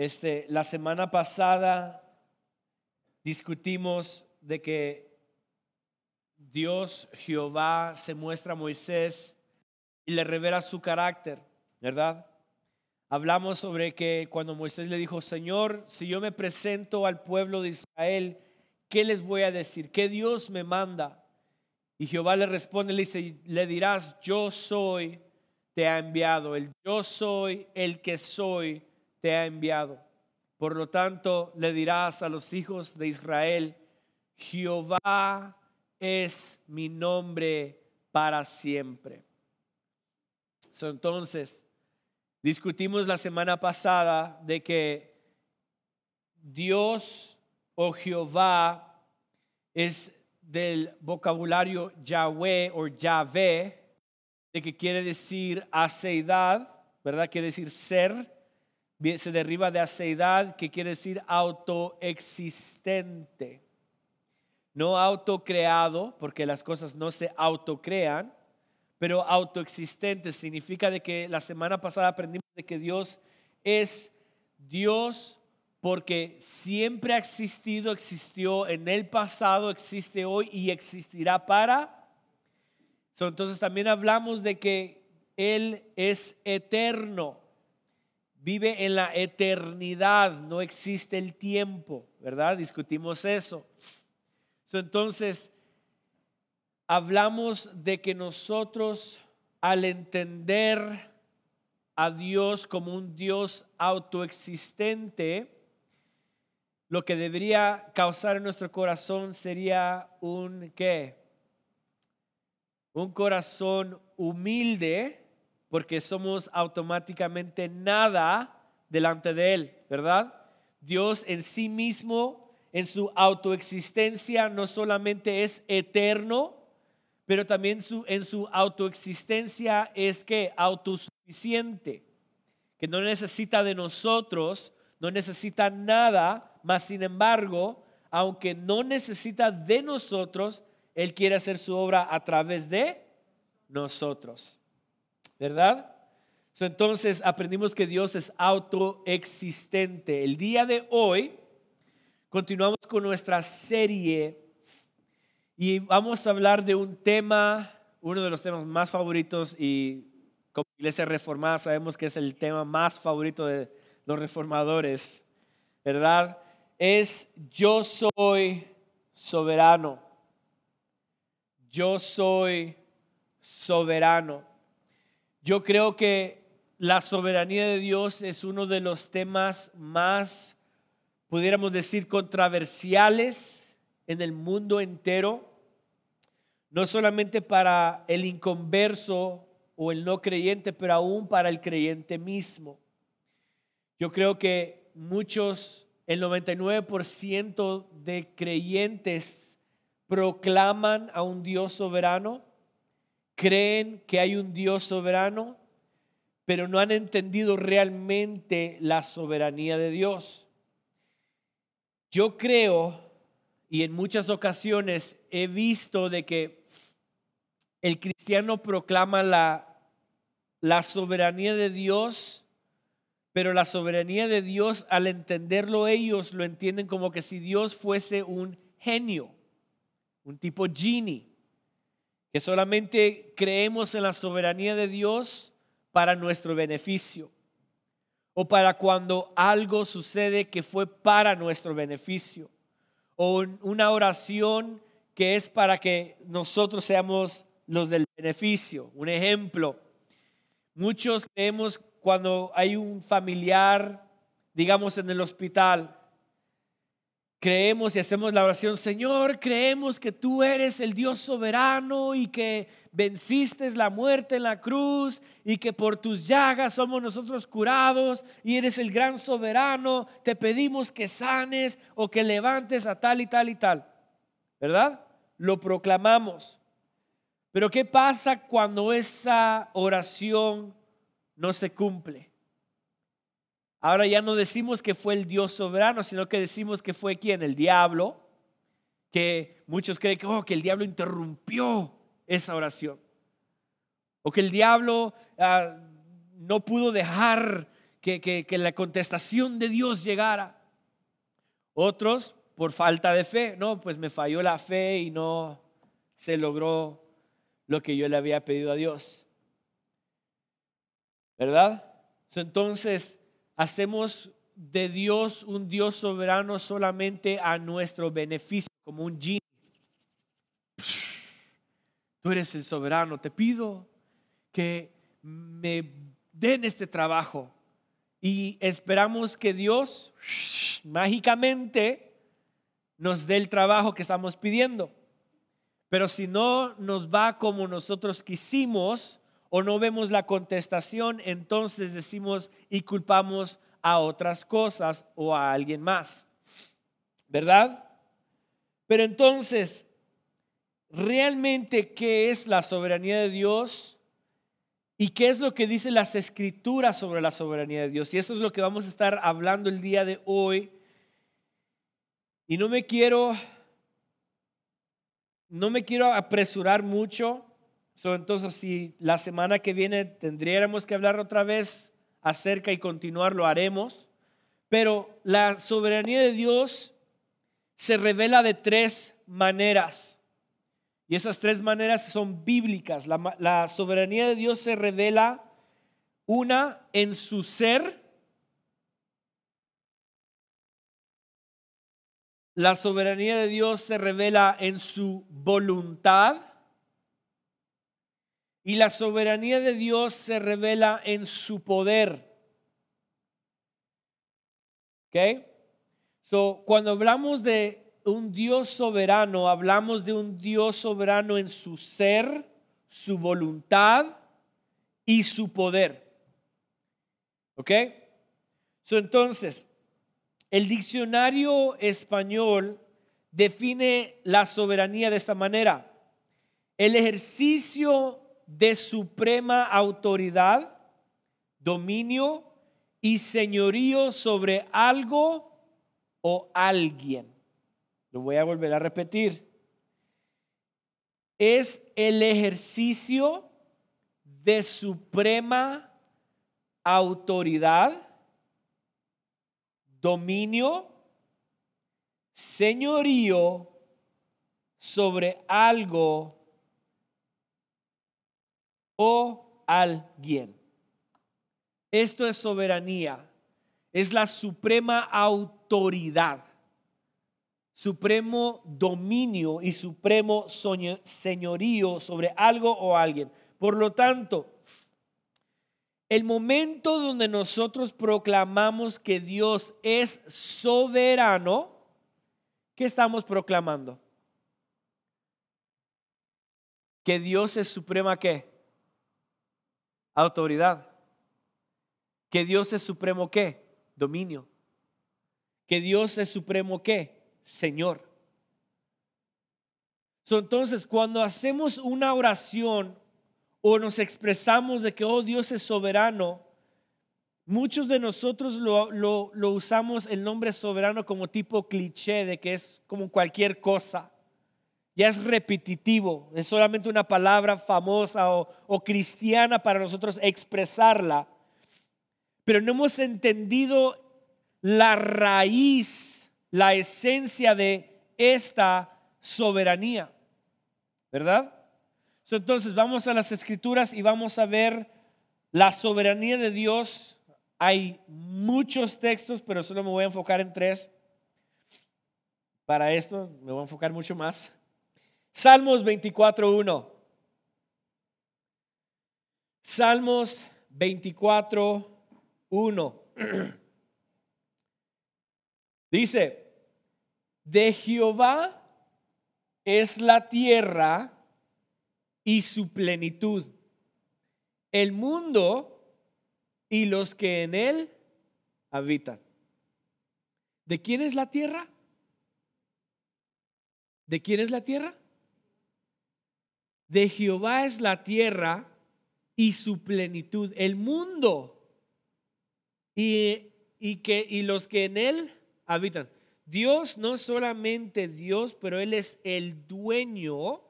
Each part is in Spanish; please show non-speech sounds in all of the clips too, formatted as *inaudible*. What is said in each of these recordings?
Este, la semana pasada discutimos de que Dios, Jehová, se muestra a Moisés y le revela su carácter, ¿verdad? Hablamos sobre que cuando Moisés le dijo, Señor, si yo me presento al pueblo de Israel, ¿qué les voy a decir? ¿Qué Dios me manda? Y Jehová le responde, le dice, le dirás, yo soy, te ha enviado. El yo soy, el que soy, te ha enviado. Por lo tanto, le dirás a los hijos de Israel, Jehová es mi nombre para siempre. entonces, discutimos la semana pasada de que Dios o Jehová es del vocabulario Yahweh o Yahvé, de que quiere decir aceidad, ¿verdad? Quiere decir ser se derriba de aceidad, que quiere decir autoexistente. No autocreado, porque las cosas no se autocrean, pero autoexistente significa de que la semana pasada aprendimos de que Dios es Dios porque siempre ha existido, existió en el pasado, existe hoy y existirá para. entonces también hablamos de que Él es eterno vive en la eternidad, no existe el tiempo, ¿verdad? Discutimos eso. Entonces, hablamos de que nosotros al entender a Dios como un Dios autoexistente, lo que debería causar en nuestro corazón sería un qué? Un corazón humilde, porque somos automáticamente nada delante de Él, ¿verdad? Dios en sí mismo, en su autoexistencia, no solamente es eterno, pero también su, en su autoexistencia es que autosuficiente, que no necesita de nosotros, no necesita nada, más sin embargo, aunque no necesita de nosotros, Él quiere hacer su obra a través de nosotros. ¿Verdad? Entonces aprendimos que Dios es autoexistente. El día de hoy continuamos con nuestra serie y vamos a hablar de un tema, uno de los temas más favoritos y como iglesia reformada sabemos que es el tema más favorito de los reformadores, ¿verdad? Es yo soy soberano. Yo soy soberano. Yo creo que la soberanía de Dios es uno de los temas más, pudiéramos decir, controversiales en el mundo entero, no solamente para el inconverso o el no creyente, pero aún para el creyente mismo. Yo creo que muchos, el 99% de creyentes proclaman a un Dios soberano, creen que hay un Dios soberano, pero no han entendido realmente la soberanía de Dios. Yo creo, y en muchas ocasiones he visto de que el cristiano proclama la, la soberanía de Dios, pero la soberanía de Dios, al entenderlo ellos, lo entienden como que si Dios fuese un genio, un tipo genie que solamente creemos en la soberanía de Dios para nuestro beneficio o para cuando algo sucede que fue para nuestro beneficio o una oración que es para que nosotros seamos los del beneficio. Un ejemplo, muchos creemos cuando hay un familiar, digamos en el hospital, creemos y hacemos la oración, Señor, creemos que tú eres el Dios soberano y que venciste la muerte en la cruz y que por tus llagas somos nosotros curados y eres el gran soberano, te pedimos que sanes o que levantes a tal y tal y tal. ¿Verdad? Lo proclamamos. Pero ¿qué pasa cuando esa oración no se cumple? Ahora ya no decimos que fue el Dios soberano, sino que decimos que fue quien, el diablo, que muchos creen que, oh, que el diablo interrumpió esa oración. O que el diablo ah, no pudo dejar que, la contestación de Dios llegara. Otros por falta de fe, no, pues me falló la fe y no se logró lo que yo le había pedido a Dios. ¿Verdad? Entonces, hacemos de Dios un Dios soberano solamente a nuestro beneficio, como un genie. Tú eres el soberano, te pido que me den este trabajo. Y esperamos que Dios mágicamente nos dé el trabajo que estamos pidiendo. Pero si no nos va como nosotros quisimos o no vemos la contestación, entonces decimos y culpamos a otras cosas o a alguien más. ¿Verdad? Pero entonces, ¿realmente qué es la soberanía de Dios? ¿Y qué es lo que dicen las escrituras sobre la soberanía de Dios? Y eso es lo que vamos a estar hablando el día de hoy. Y no me quiero no me quiero apresurar mucho. Entonces, si la semana que viene tendríamos que hablar otra vez acerca y continuar, lo haremos. Pero la soberanía de Dios se revela de tres maneras. Y esas tres maneras son bíblicas. La, soberanía de Dios se revela una en su ser. La soberanía de Dios se revela en su voluntad. Y la soberanía de Dios se revela en su poder. ¿Ok? So, cuando hablamos de un Dios soberano, hablamos de un Dios soberano en su ser, su voluntad y su poder. ¿Ok? So, entonces, el diccionario español define la soberanía de esta manera. El ejercicio de suprema autoridad, dominio y señorío sobre algo o alguien. Lo voy a volver a repetir. Es el ejercicio de suprema autoridad, dominio, señorío sobre algo o alguien. Esto es soberanía, es la suprema autoridad, supremo dominio y supremo señorío sobre algo o alguien. Por lo tanto, el momento donde nosotros proclamamos que Dios es soberano, ¿qué estamos proclamando? Que Dios es suprema qué? Autoridad. Que Dios es supremo qué? Dominio. Que Dios es supremo qué? Señor. entonces, cuando hacemos una oración o nos expresamos de que, oh, Dios es soberano, muchos de nosotros lo, lo usamos el nombre soberano como tipo cliché, de que es como cualquier cosa ya es repetitivo, es solamente una palabra famosa o, cristiana para nosotros expresarla, pero no hemos entendido la raíz, la esencia de esta soberanía, ¿verdad? Entonces vamos a las escrituras y vamos a ver la soberanía de Dios. Hay muchos textos, pero solo me voy a enfocar en tres. Para esto me voy a enfocar mucho más. Salmos 24.1. Salmos 24.1. *clears throat* Dice, de Jehová es la tierra y su plenitud, el mundo y los que en él habitan. ¿De quién es la tierra? ¿De quién es la tierra? De Jehová es la tierra y su plenitud, el mundo y, que, y los que en él habitan. Dios no solamente Dios, pero Él es el dueño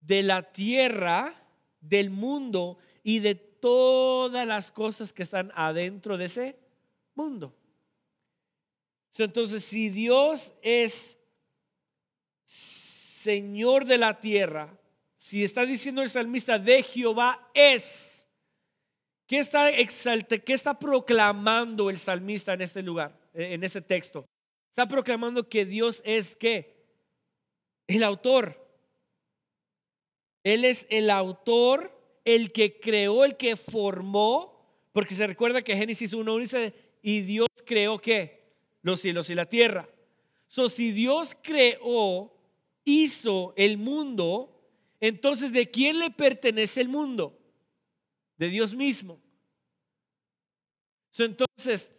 de la tierra, del mundo y de todas las cosas que están adentro de ese mundo. Entonces, si Dios es Señor de la tierra, si está diciendo el salmista de Jehová es, ¿qué está exalte, qué está proclamando el salmista en este lugar, en ese texto? Está proclamando que Dios es qué? El autor. Él es el autor, el que creó, el que formó, porque se recuerda que Génesis 1 dice, y Dios creó qué? Los cielos y la tierra. So, si Dios creó, hizo el mundo, entonces ¿de quién le pertenece el mundo? De Dios mismo. Entonces,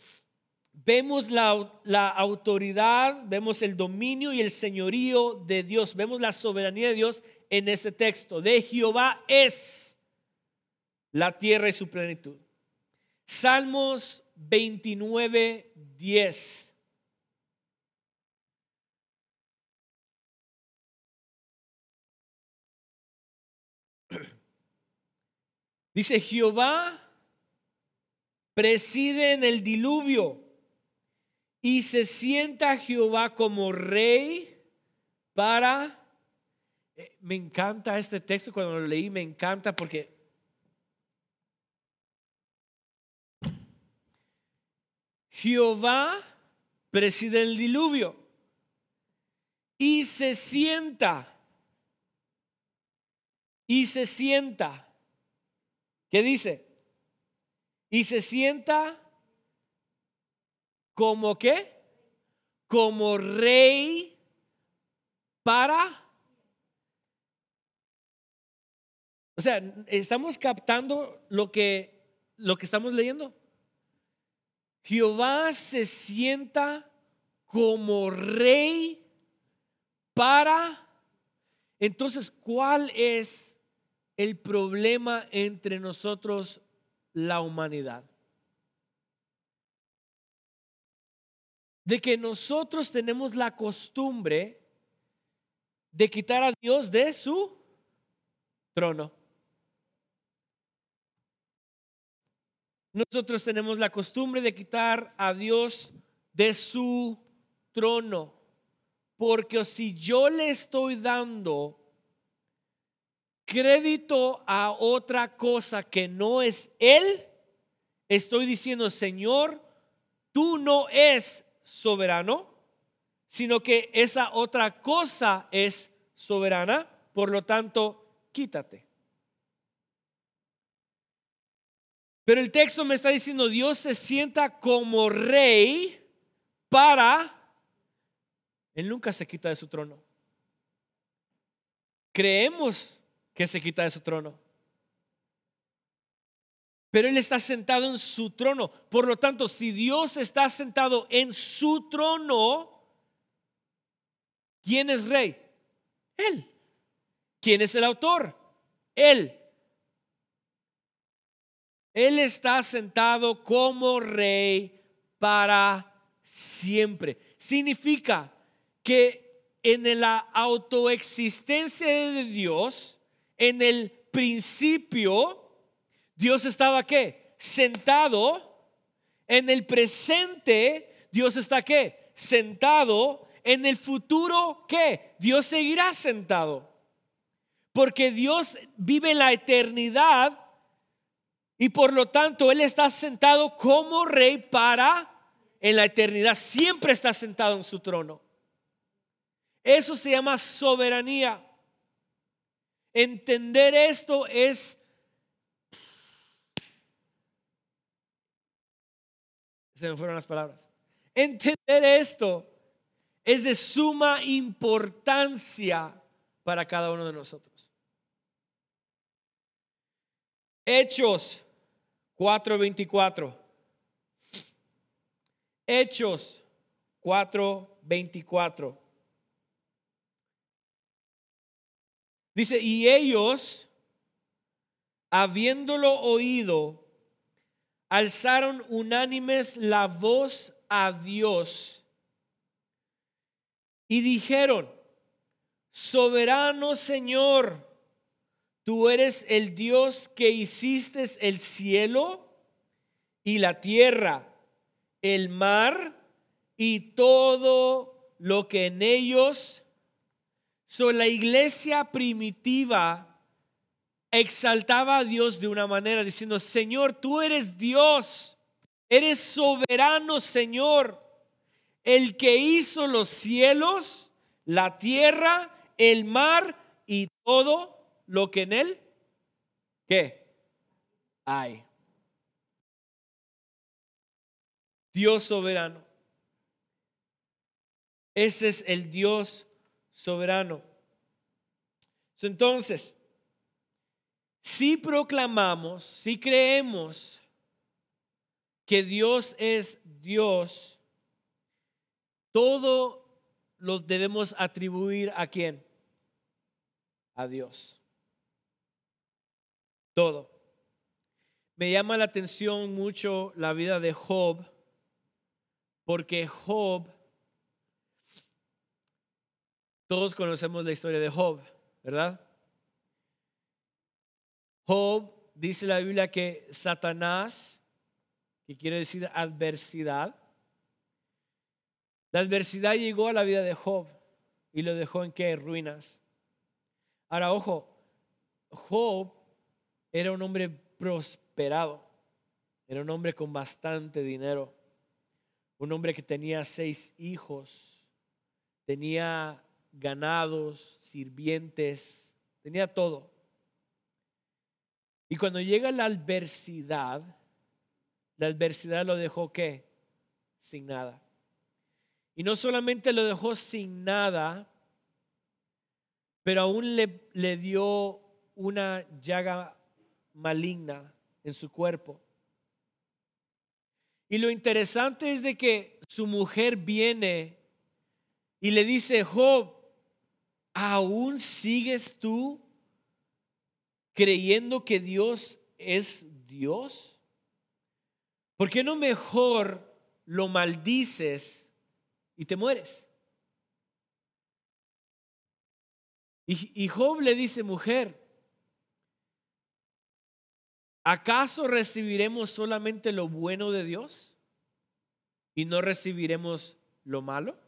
vemos la, la, autoridad, vemos el dominio y el señorío de Dios, vemos la soberanía de Dios en ese texto. De Jehová es la tierra y su plenitud. Salmos 29, 10. Dice, Jehová preside en el diluvio y se sienta Jehová como rey para... Eh, me encanta este texto, cuando lo leí me encanta porque... Jehová preside el diluvio y se sienta. Y se sienta. ¿Qué dice? Y se sienta como qué? Como rey para... O sea, estamos captando lo que, lo que estamos leyendo. Jehová se sienta como rey para... Entonces, ¿cuál es el problema entre nosotros, la humanidad? de que nosotros tenemos la costumbre de quitar a Dios de su trono. Nosotros tenemos la costumbre de quitar a Dios de su trono. Porque si yo le estoy dando crédito a otra cosa que no es Él, estoy diciendo, Señor, tú no es soberano, sino que esa otra cosa es soberana, por lo tanto, quítate. Pero el texto me está diciendo, Dios se sienta como rey para... Él nunca se quita de su trono. Creemos que se quita de su trono pero Él está sentado en su trono. Por lo tanto, si Dios está sentado en su trono, ¿quién es rey? Él. ¿Quién es el autor? Él. Él está sentado como rey para siempre. Significa que en la autoexistencia de Dios, en el principio, Dios estaba qué? Sentado. En el presente, Dios está qué? Sentado. En el futuro, ¿qué? Dios seguirá sentado. Porque Dios vive la eternidad y por lo tanto Él está sentado como rey para en la eternidad. Siempre está sentado en su trono. Eso se llama soberanía. Entender esto es Se me fueron las palabras. Entender esto es de suma importancia para cada uno de nosotros. Hechos 4:24. Hechos 4:24. Dice, y ellos, habiéndolo oído, alzaron unánimes la voz a Dios y dijeron, soberano Señor, tú eres el Dios que hiciste el cielo y la tierra, el mar y todo lo que en ellos. Son la iglesia primitiva exaltaba a Dios de una manera diciendo, Señor, tú eres Dios, eres soberano, Señor, el que hizo los cielos, la tierra, el mar y todo lo que en él, ¿qué? Hay. Dios soberano. Ese es el Dios soberano. Entonces, si proclamamos, si creemos que Dios es Dios, todo lo debemos atribuir a quién? A Dios. Todo. Me llama la atención mucho la vida de Job, porque Job todos conocemos la historia de Job, ¿verdad? Job dice la Biblia que Satanás, que quiere decir adversidad, la adversidad llegó a la vida de Job y lo dejó en qué? Ruinas. Ahora, ojo, Job era un hombre prosperado, era un hombre con bastante dinero, un hombre que tenía seis hijos, tenía ganados, sirvientes, tenía todo. Y cuando llega la adversidad, la adversidad lo dejó qué? Sin nada. Y no solamente lo dejó sin nada, pero aún le, le dio una llaga maligna en su cuerpo. Y lo interesante es de que su mujer viene y le dice, Job, ¿aún sigues tú creyendo que Dios es Dios? ¿Por qué no mejor lo maldices y te mueres? Y, Job le dice, mujer, ¿acaso recibiremos solamente lo bueno de Dios y no recibiremos lo malo?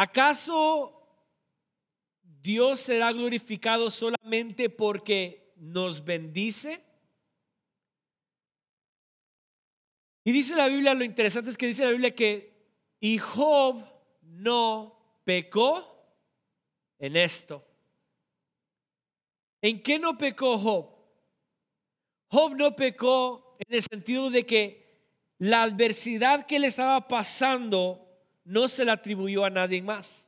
¿Acaso Dios será glorificado solamente porque nos bendice? Y dice la Biblia, lo interesante es que dice la Biblia que y Job no pecó en esto. ¿En qué no pecó Job? Job no pecó en el sentido de que la adversidad que le estaba pasando no se la atribuyó a nadie más.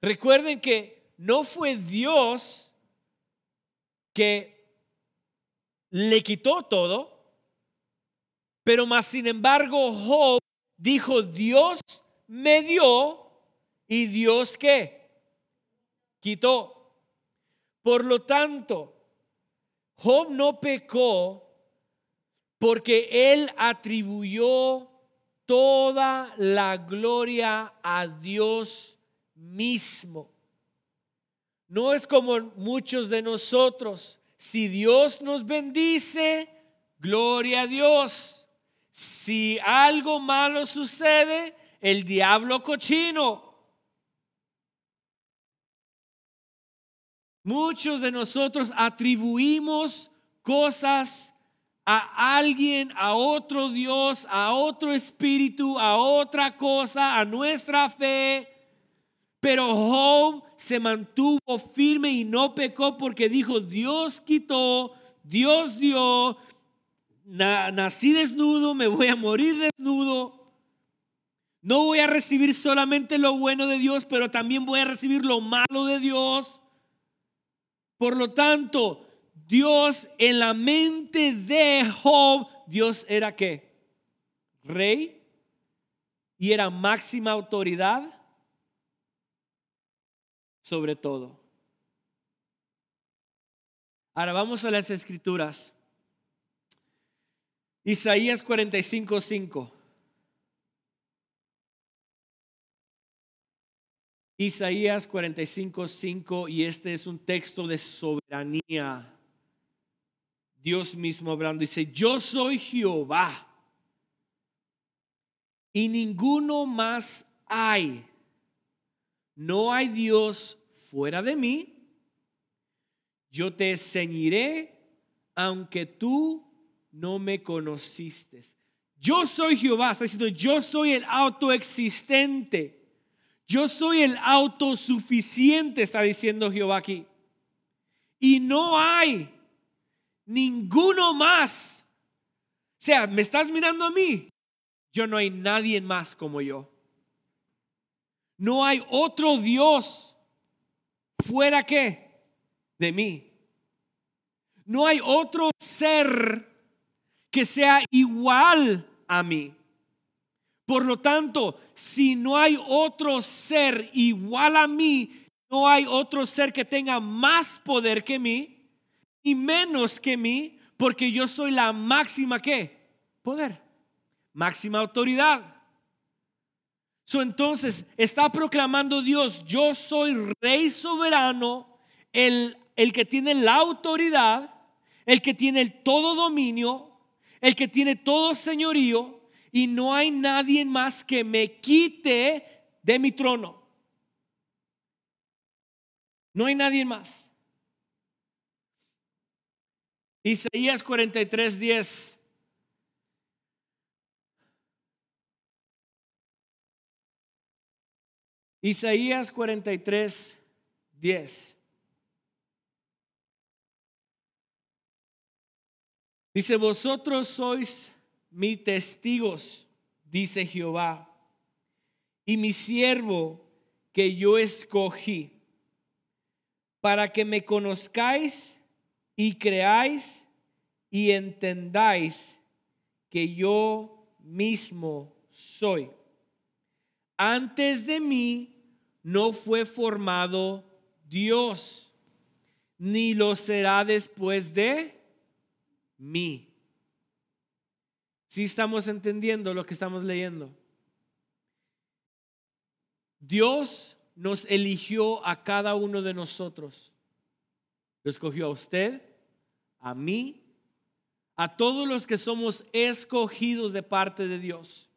Recuerden que no fue Dios que le quitó todo, pero más sin embargo Job dijo, Dios me dio y Dios qué? Quitó. Por lo tanto, Job no pecó porque él atribuyó toda la gloria a Dios mismo. No es como muchos de nosotros. Si Dios nos bendice, gloria a Dios. Si algo malo sucede, el diablo cochino. Muchos de nosotros atribuimos cosas a alguien, a otro Dios, a otro espíritu, a otra cosa, a nuestra fe. Pero Job se mantuvo firme y no pecó porque dijo, Dios quitó, Dios dio, nací desnudo, me voy a morir desnudo. No voy a recibir solamente lo bueno de Dios, pero también voy a recibir lo malo de Dios. Por lo tanto, Dios en la mente de Job, Dios era qué? Rey y era máxima autoridad sobre todo. Ahora vamos a las escrituras. Isaías 45, 5. Isaías 45, 5, y este es un texto de soberanía. Dios mismo hablando, dice, yo soy Jehová y ninguno más hay. No hay Dios fuera de mí. Yo te ceñiré aunque tú no me conociste. Yo soy Jehová, está diciendo, yo soy el autoexistente. Yo soy el autosuficiente, está diciendo Jehová aquí. Y no hay ninguno más. O sea, ¿me estás mirando a mí? Yo no hay nadie más como yo. No hay otro Dios fuera que de mí. No hay otro ser que sea igual a mí. Por lo tanto, si no hay otro ser igual a mí, no hay otro ser que tenga más poder que mí y menos que mí, porque yo soy la máxima que poder, máxima autoridad. So, entonces está proclamando Dios, yo soy rey soberano, el, el que tiene la autoridad, el que tiene el todo dominio, el que tiene todo señorío, y no hay nadie más que me quite de mi trono. No hay nadie más. Isaías 43, 10. Isaías 43, 10. Dice, vosotros sois mis testigos, dice Jehová, y mi siervo que yo escogí, para que me conozcáis y creáis y entendáis que yo mismo soy. Antes de mí no fue formado Dios, ni lo será después de mí. Si estamos entendiendo lo que estamos leyendo. Dios nos eligió a cada uno de nosotros. Lo escogió a usted, a mí, a todos los que somos escogidos de parte de Dios.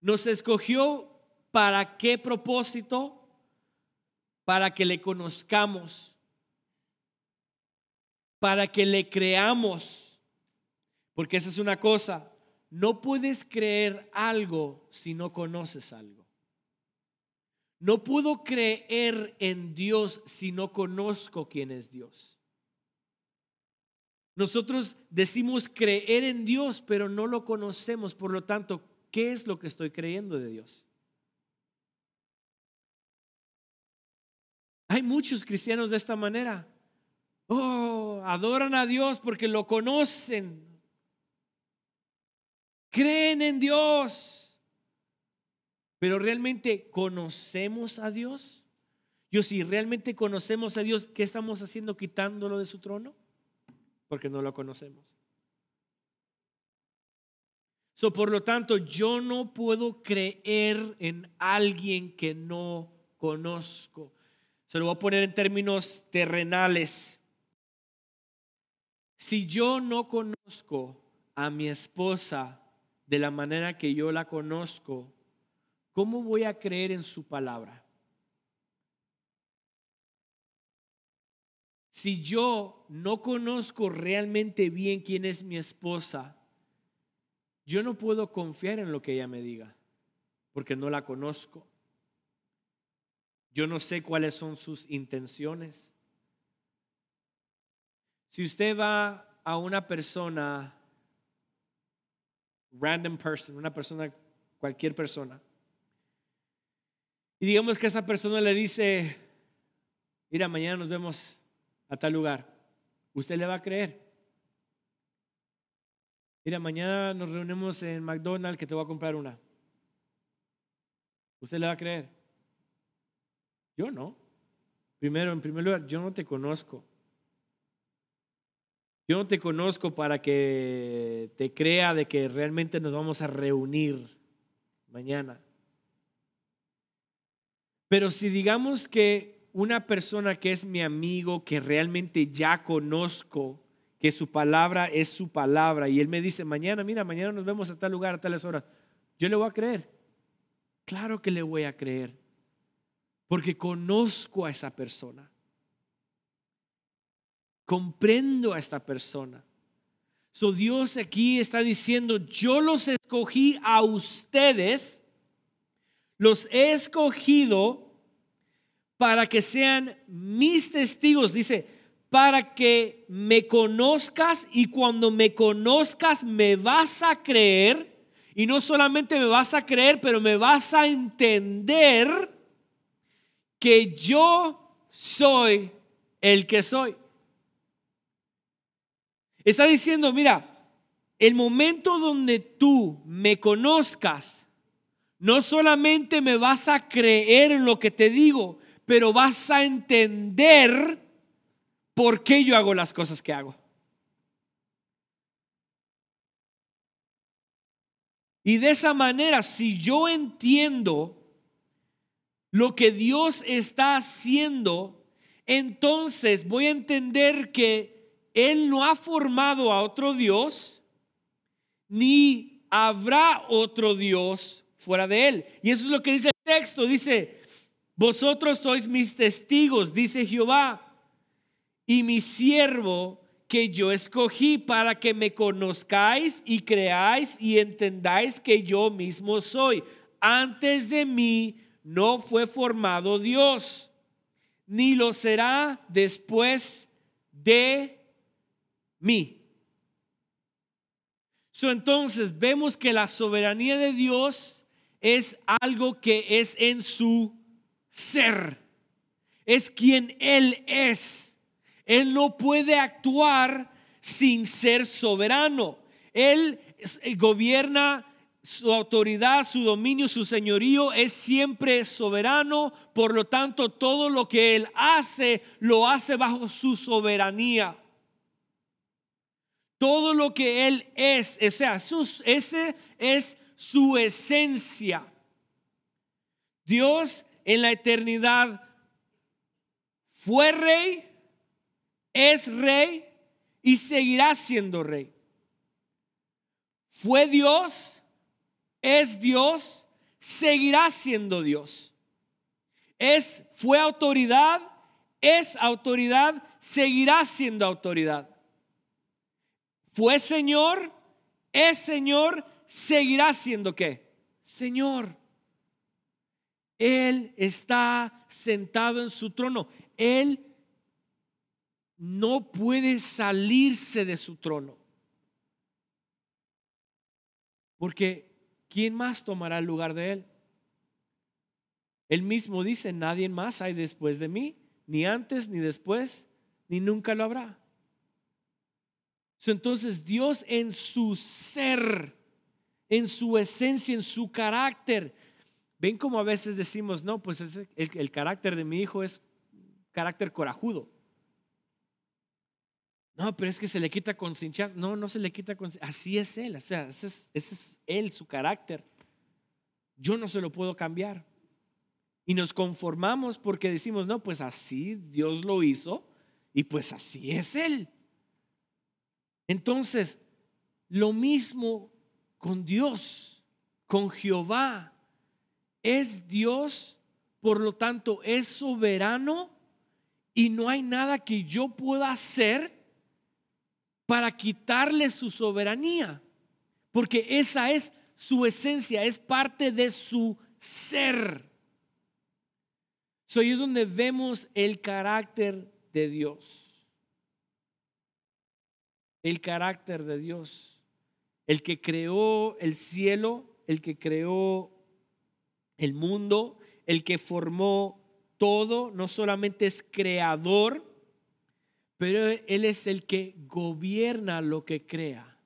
Nos escogió para qué propósito? Para que le conozcamos, para que le creamos porque esa es una cosa, no puedes creer algo si no conoces algo. No puedo creer en Dios si no conozco quién es Dios. Nosotros decimos creer en Dios, pero no lo conocemos. Por lo tanto, ¿qué es lo que estoy creyendo de Dios? Hay muchos cristianos de esta manera. Oh, adoran a Dios porque lo conocen, creen en Dios, pero realmente conocemos a Dios. Yo si realmente conocemos a Dios, ¿qué estamos haciendo quitándolo de su trono? Porque no lo conocemos. So, por lo tanto, yo no puedo creer en alguien que no conozco. Se lo voy a poner en términos terrenales. Si yo no conozco a mi esposa de la manera que yo la conozco, ¿cómo voy a creer en su palabra? Si yo no conozco realmente bien quién es mi esposa, yo no puedo confiar en lo que ella me diga, porque no la conozco. Yo no sé cuáles son sus intenciones. Si usted va a una persona random person, una persona, cualquier persona. Y digamos que esa persona le dice, mira, mañana nos vemos a tal lugar. ¿Usted le va a creer? Mira, mañana nos reunimos en McDonald's que te voy a comprar una. ¿Usted le va a creer? Yo no. Primero, en primer lugar, yo no te conozco. Yo no te conozco para que te crea de que realmente nos vamos a reunir mañana. Pero si digamos que una persona que es mi amigo, que realmente ya conozco, que su palabra es su palabra, y él me dice, mañana, mira, mañana nos vemos a tal lugar, a tales horas, yo le voy a creer. Claro que le voy a creer, porque conozco a esa persona. Comprendo a esta persona. So Dios aquí está diciendo, yo los escogí a ustedes, los he escogido para que sean mis testigos. Dice, para que me conozcas y cuando me conozcas me vas a creer. Y no solamente me vas a creer, pero me vas a entender que yo soy el que soy. Está diciendo, mira, el momento donde tú me conozcas, no solamente me vas a creer en lo que te digo, pero vas a entender por qué yo hago las cosas que hago. Y de esa manera, si yo entiendo lo que Dios está haciendo, entonces voy a entender que él no ha formado a otro Dios, ni habrá otro Dios fuera de Él. Y eso es lo que dice el texto. Dice, vosotros sois mis testigos, dice Jehová, y mi siervo que yo escogí para que me conozcáis y creáis y entendáis que yo mismo soy. Antes de mí no fue formado Dios, ni lo será después de mí. So, entonces vemos que la soberanía de Dios es algo que es en su ser. Es quien Él es. Él no puede actuar sin ser soberano. Él eh, gobierna su autoridad, su dominio, su señorío es siempre soberano, por lo tanto todo lo que Él hace lo hace bajo su soberanía. Todo lo que Él es, o sea, ese es su esencia. Dios en la eternidad fue rey, es rey y seguirá siendo rey. Fue Dios, es Dios, seguirá siendo Dios. Es fue autoridad, es autoridad, seguirá siendo autoridad fue Señor, es Señor, seguirá siendo qué? Señor. Él está sentado en su trono. Él no puede salirse de su trono. Porque ¿quién más tomará el lugar de Él? Él mismo dice, nadie más hay después de mí, ni antes, ni después, ni nunca lo habrá. Entonces Dios en su ser, en su esencia, en su carácter, ven como a veces decimos, no, pues el, carácter de mi hijo es carácter corajudo. No, pero es que se le quita con. No, no se le quita con Así es él, o sea, ese es, ese es él, su carácter. Yo no se lo puedo cambiar. Y nos conformamos porque decimos, no, pues así Dios lo hizo y pues así es él. Entonces, lo mismo con Dios, con Jehová. Es Dios, por lo tanto, es soberano y no hay nada que yo pueda hacer para quitarle su soberanía, porque esa es su esencia, es parte de su ser. Soy es donde vemos el carácter de Dios el carácter de Dios. El que creó el cielo, el que creó el mundo, el que formó todo, no solamente es creador, pero Él es el que gobierna lo que crea.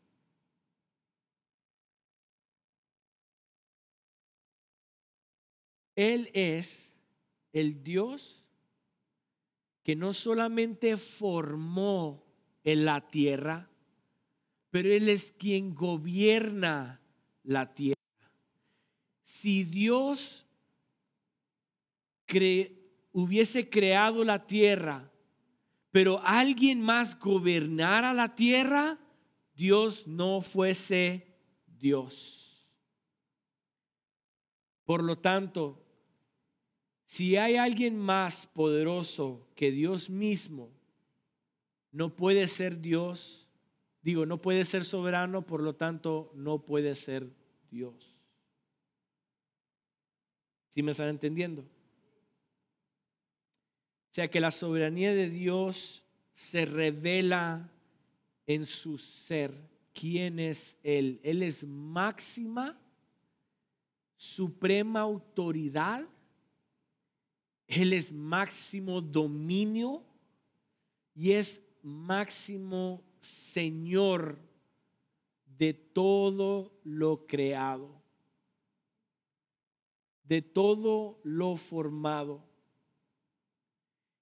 Él es el Dios que no solamente formó en la tierra, pero Él es quien gobierna la tierra. Si Dios hubiese creado la tierra, pero alguien más gobernara la tierra, Dios no fuese Dios. Por lo tanto, si hay alguien más poderoso que Dios mismo, no puede ser Dios, digo, no puede ser soberano, por lo tanto, no puede ser Dios. ¿Sí me están entendiendo? O sea que la soberanía de Dios se revela en su ser. ¿Quién es Él? Él es máxima, suprema autoridad. Él es máximo dominio y es máximo Señor de todo lo creado de todo lo formado.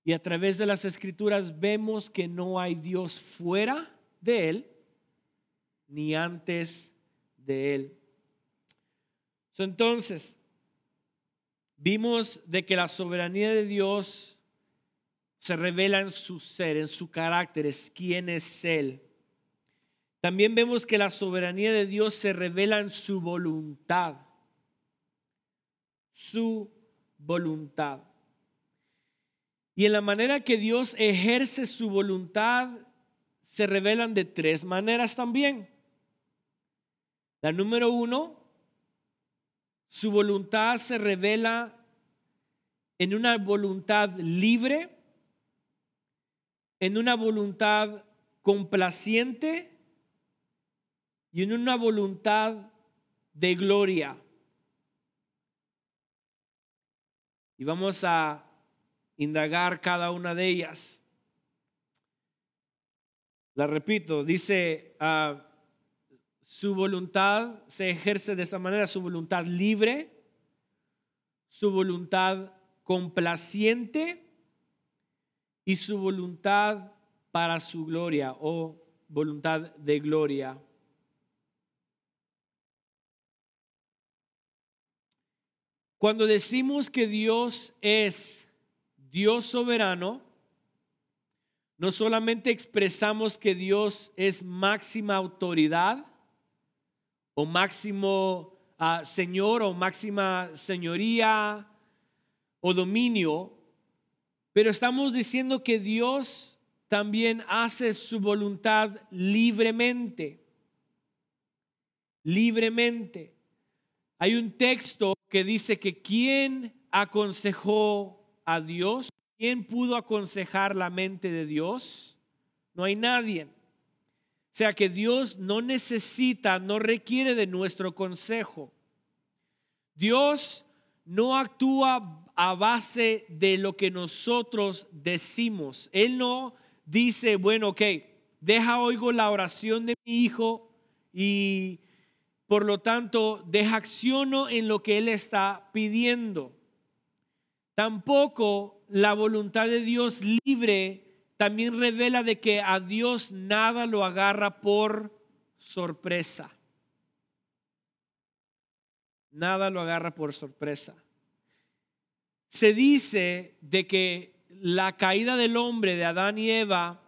Y a través de las escrituras vemos que no hay Dios fuera de Él ni antes de Él. Entonces, vimos de que la soberanía de Dios se revela en su ser, en su carácter, es quién es Él. También vemos que la soberanía de Dios se revela en su voluntad su voluntad. Y en la manera que Dios ejerce su voluntad se revelan de tres maneras también. La número uno, su voluntad se revela en una voluntad libre, en una voluntad complaciente y en una voluntad de gloria. Y vamos a indagar cada una de ellas. La repito, dice, ah, su voluntad se ejerce de esta manera, su voluntad libre, su voluntad complaciente y su voluntad para su gloria o voluntad de gloria. Cuando decimos que Dios es Dios soberano, no solamente expresamos que Dios es máxima autoridad o máximo ah, señor o máxima señoría o dominio, pero estamos diciendo que Dios también hace su voluntad libremente. Libremente. Hay un texto que dice que quién aconsejó a Dios, quién pudo aconsejar la mente de Dios, no hay nadie. O sea que Dios no necesita, no requiere de nuestro consejo. Dios no actúa a base de lo que nosotros decimos. Él no dice, bueno, ok, deja oigo la oración de mi hijo y por lo tanto, deja acciono en lo que Él está pidiendo. Tampoco la voluntad de Dios libre también revela de que a Dios nada lo agarra por sorpresa. Nada lo agarra por sorpresa. Se dice de que la caída del hombre de Adán y Eva,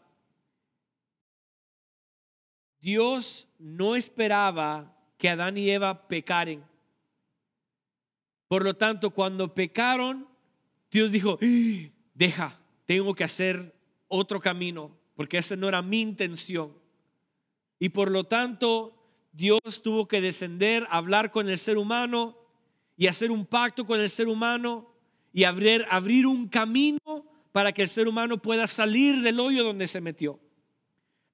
Dios no esperaba que Adán y Eva pecaren. Por lo tanto, cuando pecaron, Dios dijo, ¡Ah! deja, tengo que hacer otro camino, porque esa no era mi intención. Y por lo tanto, Dios tuvo que descender, hablar con el ser humano y hacer un pacto con el ser humano y abrir, abrir un camino para que el ser humano pueda salir del hoyo donde se metió.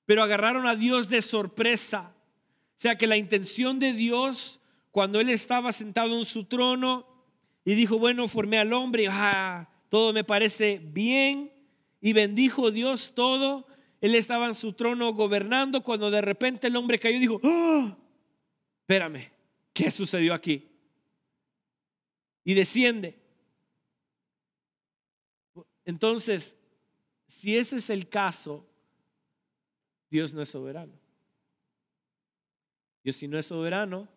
Pero agarraron a Dios de sorpresa sea que la intención de Dios, cuando Él estaba sentado en su trono y dijo, bueno, formé al hombre, ah, todo me parece bien, y bendijo Dios todo, Él estaba en su trono gobernando, cuando de repente el hombre cayó y dijo, oh, espérame, ¿qué sucedió aquí? Y desciende. Entonces, si ese es el caso, Dios no es soberano. Dios si no es soberano,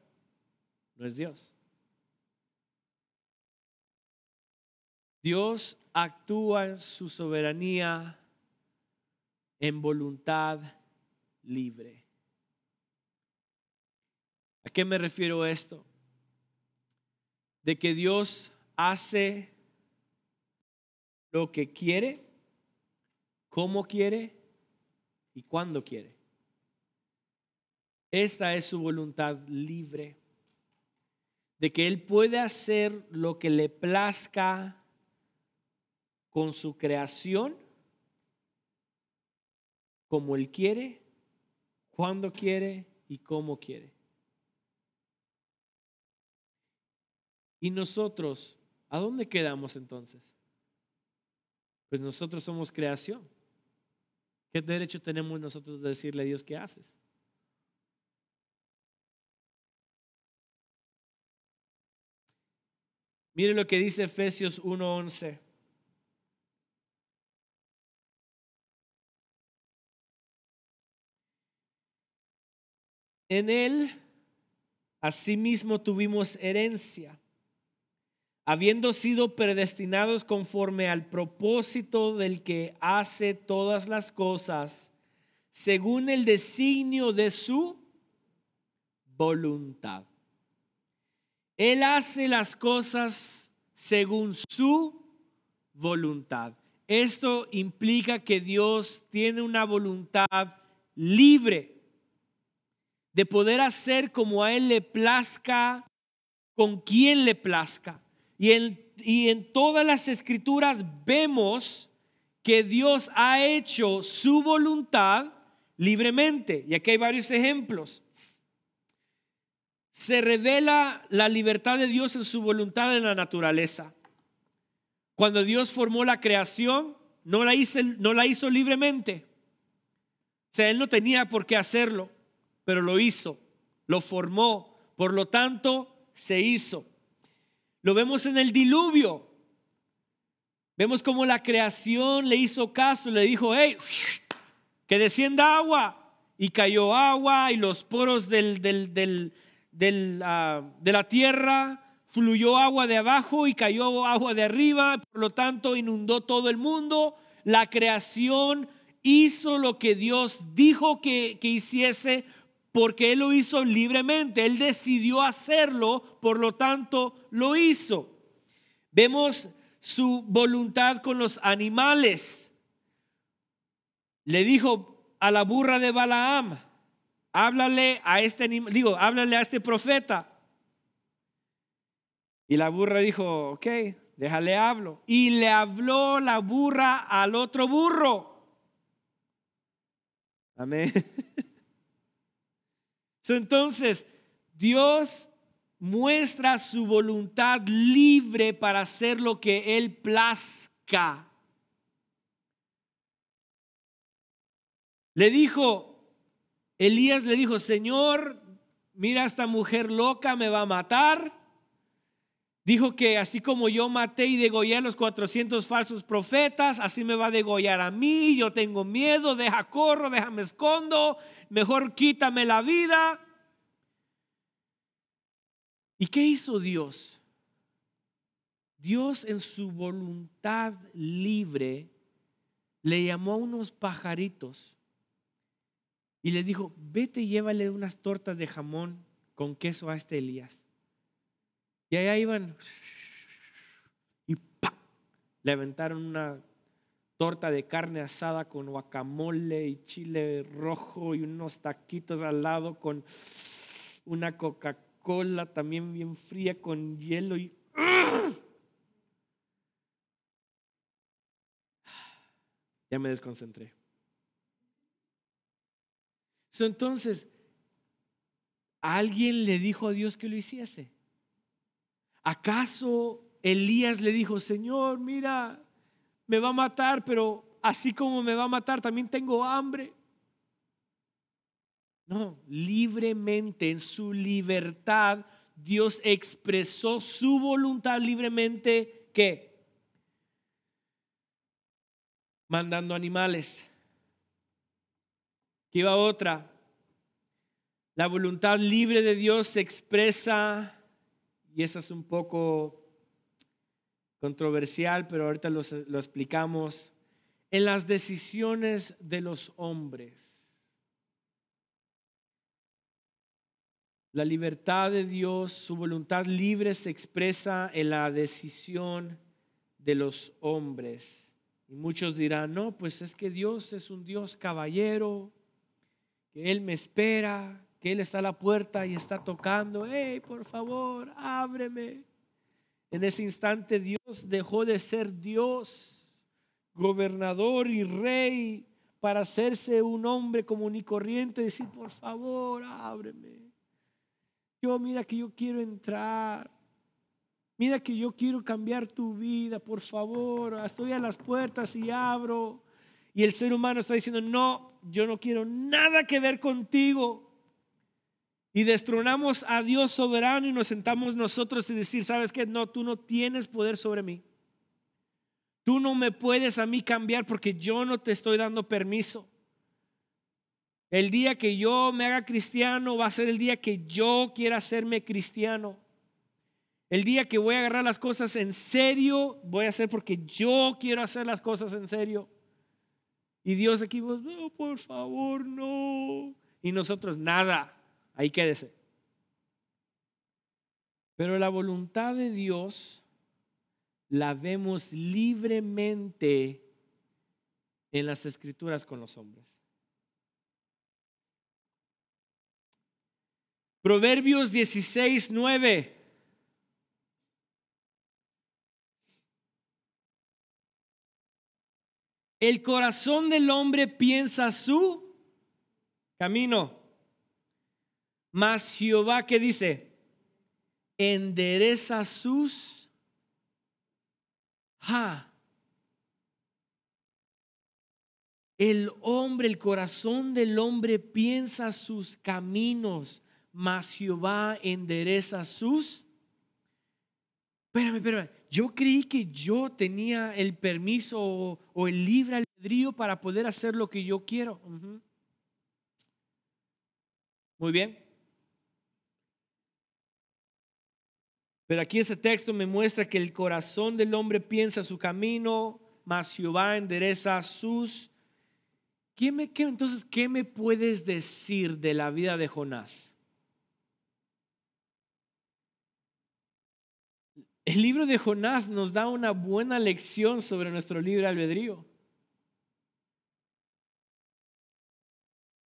no es Dios. Dios actúa en su soberanía en voluntad libre. ¿A qué me refiero esto? De que Dios hace lo que quiere, cómo quiere y cuándo quiere. Esta es su voluntad libre, de que Él puede hacer lo que le plazca con su creación, como Él quiere, cuando quiere y cómo quiere. ¿Y nosotros, a dónde quedamos entonces? Pues nosotros somos creación. ¿Qué derecho tenemos nosotros de decirle a Dios qué haces? Mire lo que dice Efesios 1:11. En él, asimismo, tuvimos herencia habiendo sido predestinados conforme al propósito del que hace todas las cosas, según el designio de su voluntad. Él hace las cosas según su voluntad. Esto implica que Dios tiene una voluntad libre de poder hacer como a Él le plazca, con quien le plazca. Y en, todas las escrituras vemos que Dios ha hecho su voluntad libremente. Y aquí hay varios ejemplos. Se revela la libertad de Dios en su voluntad en la naturaleza. Cuando Dios formó la creación, no la hizo, libremente. O sea, Él no tenía por qué hacerlo, pero lo hizo, lo formó. Por lo tanto, se hizo. Lo vemos en el diluvio. Vemos como la creación le hizo caso, le dijo, hey, que descienda agua. Y cayó agua y los poros del, ah, de la tierra fluyó agua de abajo y cayó agua de arriba, por lo tanto inundó todo el mundo. La creación hizo lo que Dios dijo que, que hiciese porque Él lo hizo libremente, Él decidió hacerlo, por lo tanto lo hizo. Vemos su voluntad con los animales. Le dijo a la burra de Balaam, háblale a este digo, háblale a este profeta. Y la burra dijo, ok, déjale hablo. Y le habló la burra al otro burro. Amén. *laughs* Entonces, Dios muestra su voluntad libre para hacer lo que Él plazca. Le dijo, Elías le dijo, Señor, mira esta mujer loca, me va a matar. Dijo que así como yo maté y degollé a los 400 falsos profetas, así me va a degollar a mí. Yo tengo miedo, deja corro, déjame escondo mejor quítame la vida. ¿Y qué hizo Dios? Dios en su voluntad libre le llamó a unos pajaritos y les dijo, vete y llévale unas tortas de jamón con queso a este Elías. Y allá iban y le aventaron una torta de carne asada con guacamole y chile rojo y unos taquitos al lado con una Coca-Cola también bien fría con hielo y *sighs* ya me desconcentré. Entonces, ¿alguien le dijo a Dios que lo hiciese? ¿Acaso Elías le dijo, Señor, mira, me va a matar, pero así como me va a matar, también tengo hambre. No, libremente, en su libertad, Dios expresó su voluntad libremente que mandando animales. Que iba otra. La voluntad libre de Dios se expresa, y esa es un poco controversial, pero ahorita lo explicamos, en las decisiones de los hombres. La libertad de Dios, su voluntad libre se expresa en la decisión de los hombres. Y muchos dirán, no, pues es que Dios es un Dios caballero, que Él me espera, que Él está a la puerta y está tocando, hey, por favor, ábreme. En ese instante Dios dejó de ser Dios, gobernador y rey, para hacerse un hombre común y corriente y decir, por favor, ábreme. Yo, mira que yo quiero entrar. Mira que yo quiero cambiar tu vida, por favor. Estoy a las puertas y abro. Y el ser humano está diciendo, no, yo no quiero nada que ver contigo. Y destronamos a Dios soberano y nos sentamos nosotros y decir, ¿sabes qué? No, tú no tienes poder sobre mí. Tú no me puedes a mí cambiar porque yo no te estoy dando permiso. El día que yo me haga cristiano va a ser el día que yo quiera hacerme cristiano. El día que voy a agarrar las cosas en serio, voy a hacer porque yo quiero hacer las cosas en serio. Y Dios aquí, vos, no, por favor, no. Y nosotros, nada, ahí quédese. Pero la voluntad de Dios la vemos libremente en las escrituras con los hombres. Proverbios 16, 9. El corazón del hombre piensa su camino. Mas Jehová que dice, endereza sus... Ja. El hombre, el corazón del hombre piensa sus caminos, mas Jehová endereza sus... Espérame, espérame. Yo creí que yo tenía el permiso o, el libre albedrío para poder hacer lo que yo quiero. Muy bien. Pero aquí ese texto me muestra que el corazón del hombre piensa su camino, mas Jehová endereza sus... ¿Qué me, qué, entonces, ¿qué me puedes decir de la vida de Jonás? El libro de Jonás nos da una buena lección sobre nuestro libre albedrío.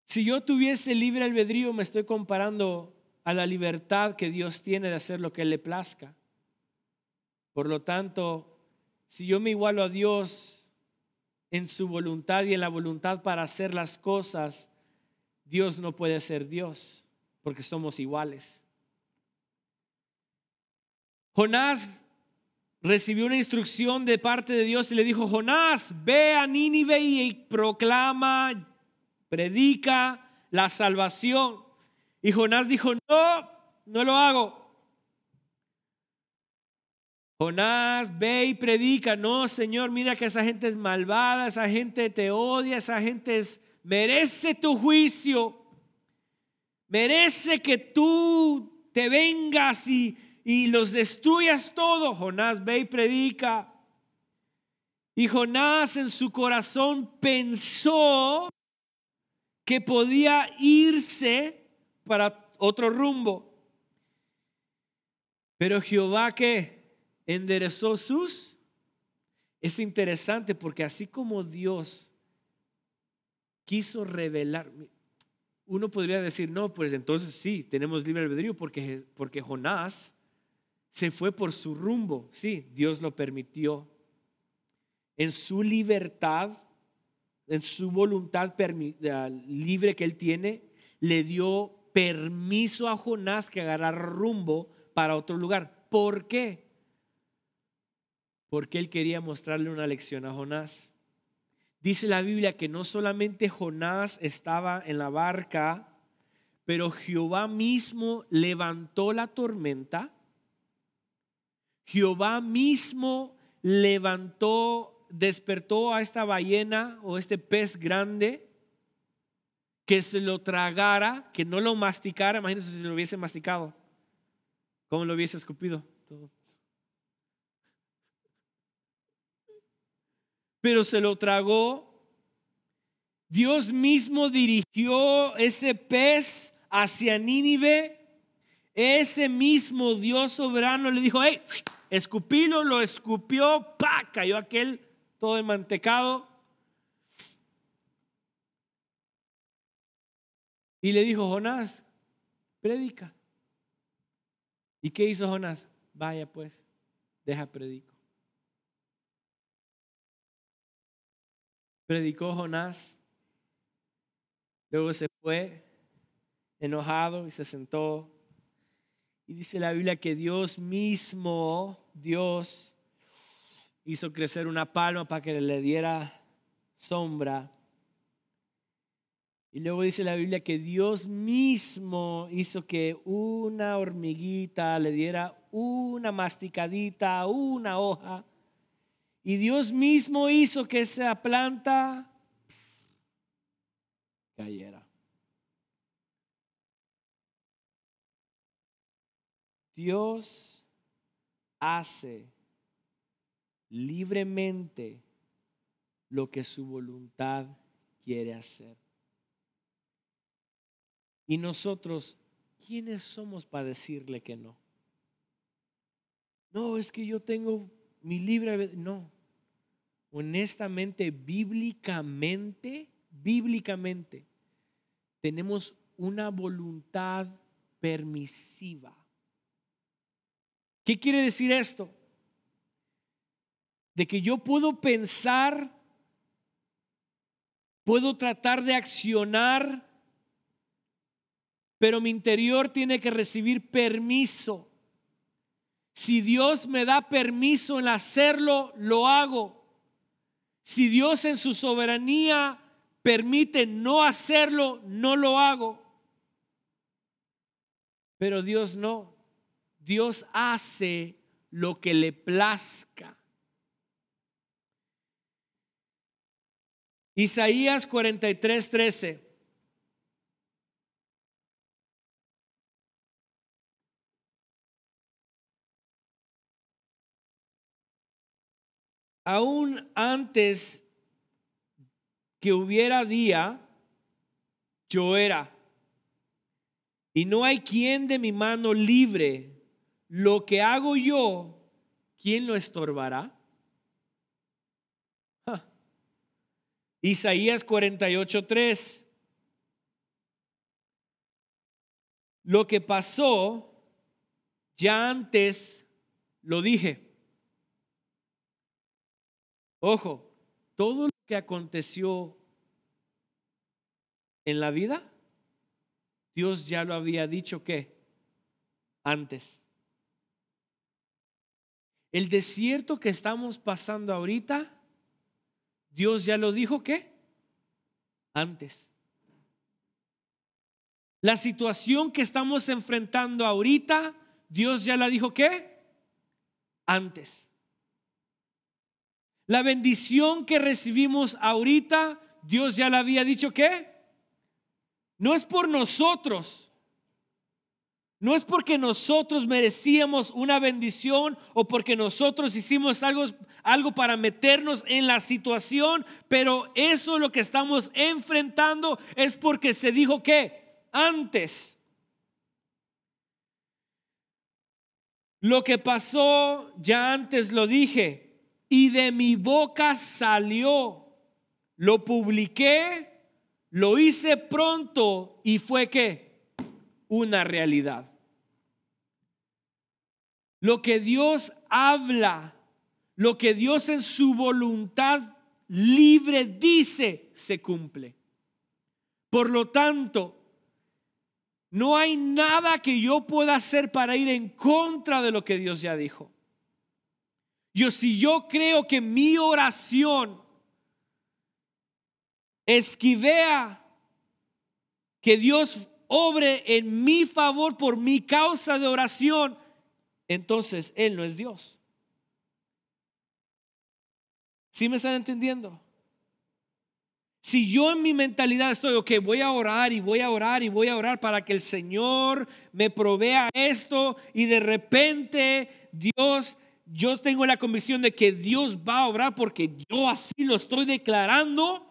Si yo tuviese libre albedrío, me estoy comparando a la libertad que Dios tiene de hacer lo que le plazca. Por lo tanto, si yo me igualo a Dios en su voluntad y en la voluntad para hacer las cosas, Dios no puede ser Dios, porque somos iguales. Jonás recibió una instrucción de parte de Dios y le dijo, Jonás, ve a Nínive y proclama, predica la salvación. Y Jonás dijo, no, no lo hago. Jonás, ve y predica. No, Señor, mira que esa gente es malvada, esa gente te odia, esa gente es, merece tu juicio. Merece que tú te vengas y, y los destruyas todo. Jonás ve y predica. Y Jonás en su corazón pensó que podía irse para otro rumbo. Pero Jehová que enderezó sus... Es interesante porque así como Dios quiso revelar, uno podría decir, no, pues entonces sí, tenemos libre albedrío porque, porque Jonás se fue por su rumbo. Sí, Dios lo permitió. En su libertad, en su voluntad libre que él tiene, le dio permiso a Jonás que agarrar rumbo para otro lugar. ¿Por qué? Porque él quería mostrarle una lección a Jonás. Dice la Biblia que no solamente Jonás estaba en la barca, pero Jehová mismo levantó la tormenta Jehová mismo levantó, despertó a esta ballena o este pez grande que se lo tragara, que no lo masticara, imagínense si lo hubiese masticado, cómo lo hubiese escupido. pero se lo tragó. Dios mismo dirigió ese pez hacia Nínive. Ese mismo Dios soberano le dijo, hey, escupilo, lo escupió, pa, cayó aquel todo mantecado. Y le dijo, Jonás, predica. ¿Y qué hizo Jonás? Vaya pues, deja predico. Predicó Jonás. Luego se fue enojado y se sentó. Y dice la Biblia que Dios mismo, Dios, hizo crecer una palma para que le diera sombra. Y luego dice la Biblia que Dios mismo hizo que una hormiguita le diera una masticadita, una hoja. Y Dios mismo hizo que esa planta cayera. Dios hace libremente lo que su voluntad quiere hacer. Y nosotros, ¿quiénes somos para decirle que no? No, es que yo tengo mi libre... No. Honestamente, bíblicamente, bíblicamente, tenemos una voluntad permisiva. ¿Qué quiere decir esto? De que yo puedo pensar, puedo tratar de accionar pero mi interior tiene que recibir permiso. Si Dios me da permiso en hacerlo, lo hago. Si Dios en su soberanía permite no hacerlo, no lo hago. Pero Dios no. Dios hace lo que le plazca. Isaías 43, 13. aún antes que hubiera día, yo era. Y no hay quien de mi mano libre. Lo que hago yo, ¿quién lo estorbará? Isaías 48:3. Lo que pasó, ya antes lo dije. Ojo, todo lo que aconteció en la vida, Dios ya lo había dicho que antes. El desierto que estamos pasando ahorita, Dios ya lo dijo que antes. La situación que estamos enfrentando ahorita, Dios ya la dijo que antes. La bendición que recibimos ahorita, Dios ya la había dicho que no es por nosotros. No es porque nosotros merecíamos una bendición o porque nosotros hicimos algo, algo para meternos en la situación, pero eso lo que estamos enfrentando es porque se dijo que antes. Lo que pasó, ya antes lo dije, y de mi boca salió. Lo publiqué, lo hice pronto y fue que una realidad. Lo que Dios habla, lo que Dios en su voluntad libre dice, se cumple. Por lo tanto, no hay nada que yo pueda hacer para ir en contra de lo que Dios ya dijo. Yo si yo creo que mi oración esquivea que Dios obre en mi favor por mi causa de oración, entonces Él no es Dios. ¿Sí me están entendiendo? Si yo en mi mentalidad estoy, ok, voy a orar y voy a orar y voy a orar para que el Señor me provea esto y de repente Dios yo tengo la convicción de que Dios va a obrar porque yo así lo estoy declarando,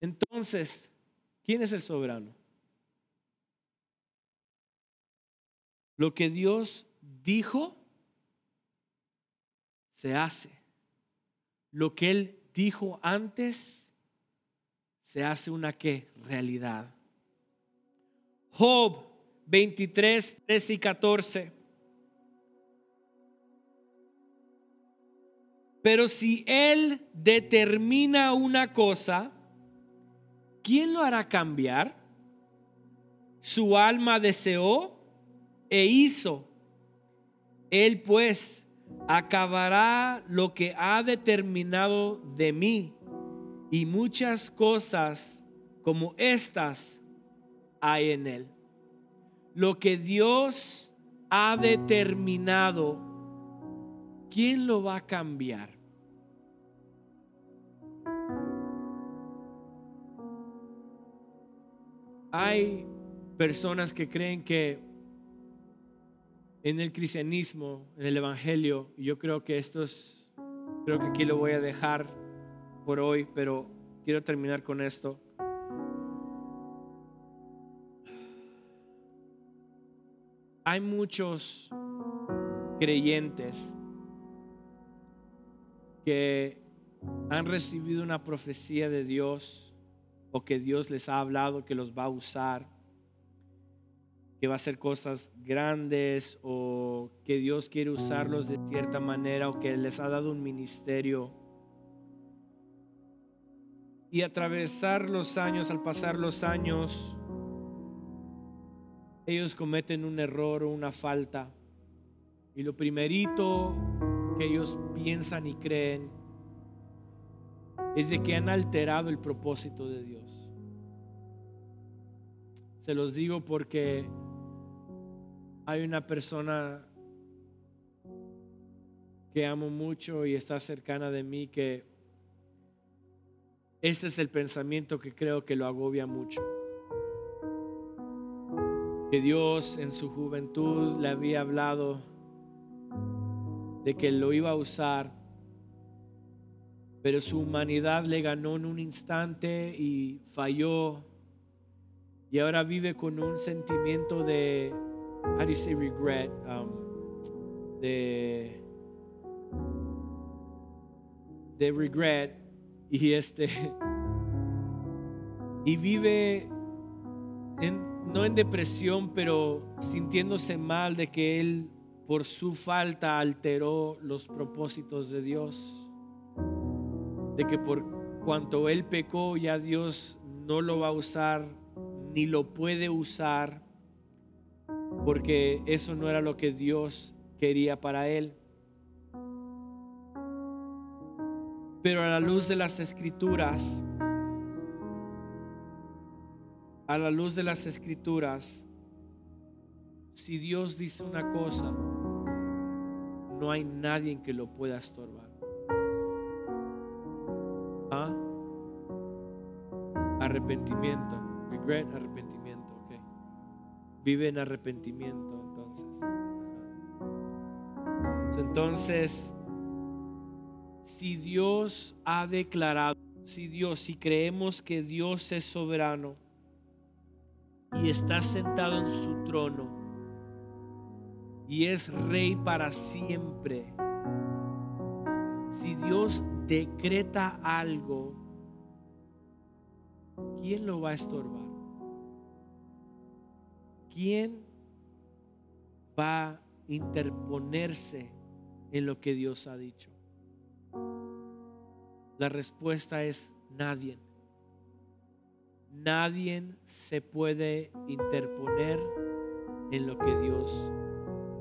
entonces, ¿quién es el soberano? Lo que Dios dijo, se hace. Lo que Él dijo antes, se hace una qué? Realidad. Job 23, 13 y 14. Pero si Él determina una cosa, ¿quién lo hará cambiar? Su alma deseó e hizo. Él pues acabará lo que ha determinado de mí y muchas cosas como estas hay en él. Lo que Dios ha determinado, ¿quién lo va a cambiar? Hay personas que creen que en el cristianismo, en el evangelio, yo creo que esto es, creo que aquí lo voy a dejar por hoy, pero quiero terminar con esto. Hay muchos creyentes que han recibido una profecía de Dios o que Dios les ha hablado que los va a usar, que va a hacer cosas grandes o que Dios quiere usarlos de cierta manera o que les ha dado un ministerio. Y atravesar los años, al pasar los años, ellos cometen un error o una falta. Y lo primerito que ellos piensan y creen es de que han alterado el propósito de Dios. Se los digo porque hay una persona que amo mucho y está cercana de mí que este es el pensamiento que creo que lo agobia mucho. Que Dios en su juventud le había hablado de que lo iba a usar pero su humanidad le ganó en un instante y falló. Y ahora vive con un sentimiento de, how do you say regret? Um, de, de regret. Y este, *laughs* y vive no en depresión, pero sintiéndose mal de que él por su falta alteró los propósitos de Dios de que por cuanto él pecó ya Dios no lo va a usar ni lo puede usar porque eso no era lo que Dios quería para él. Pero a la luz de las escrituras, a la luz de las escrituras, si Dios dice una cosa, no hay nadie que lo pueda estorbar. Arrepentimiento. Regret, arrepentimiento. Vive en arrepentimiento, entonces. Entonces, si Dios ha declarado, si Dios, si creemos que Dios es soberano y está sentado en su trono y es rey para siempre, si Dios decreta algo, ¿quién lo va a estorbar? ¿Quién va a interponerse en lo que Dios ha dicho? La respuesta es nadie. Nadie se puede interponer en lo que Dios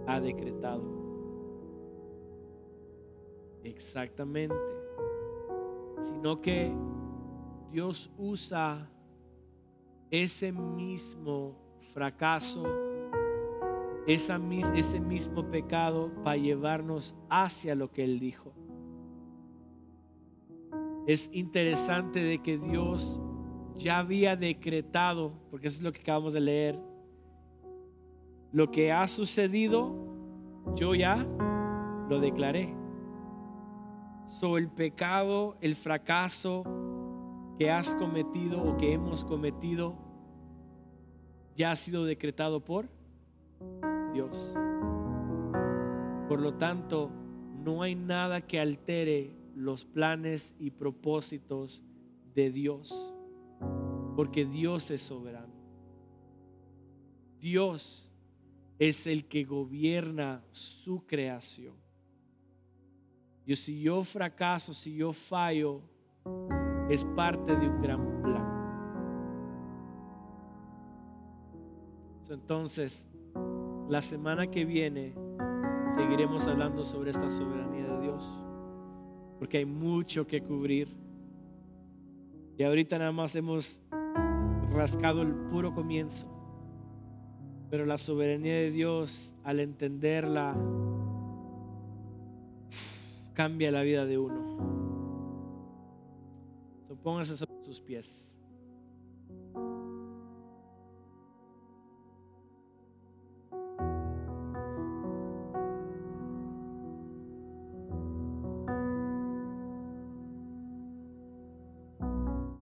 ha decretado. Exactamente. Sino que Dios usa ese mismo fracaso, ese mismo pecado para llevarnos hacia lo que Él dijo. Es interesante de que Dios ya había decretado, porque eso es lo que acabamos de leer, lo que ha sucedido yo ya lo declaré. So el pecado, el fracaso que has cometido o que hemos cometido ya ha sido decretado por Dios. Por lo tanto, no hay nada que altere los planes y propósitos de Dios, porque Dios es soberano. Dios es el que gobierna su creación. Y si yo fracaso, si yo fallo, es parte de un gran plan. Entonces, la semana que viene seguiremos hablando sobre esta soberanía de Dios, porque hay mucho que cubrir. Y ahorita nada más hemos rascado el puro comienzo. Pero la soberanía de Dios, al entenderla, cambia la vida de uno. Póngase sobre sus pies.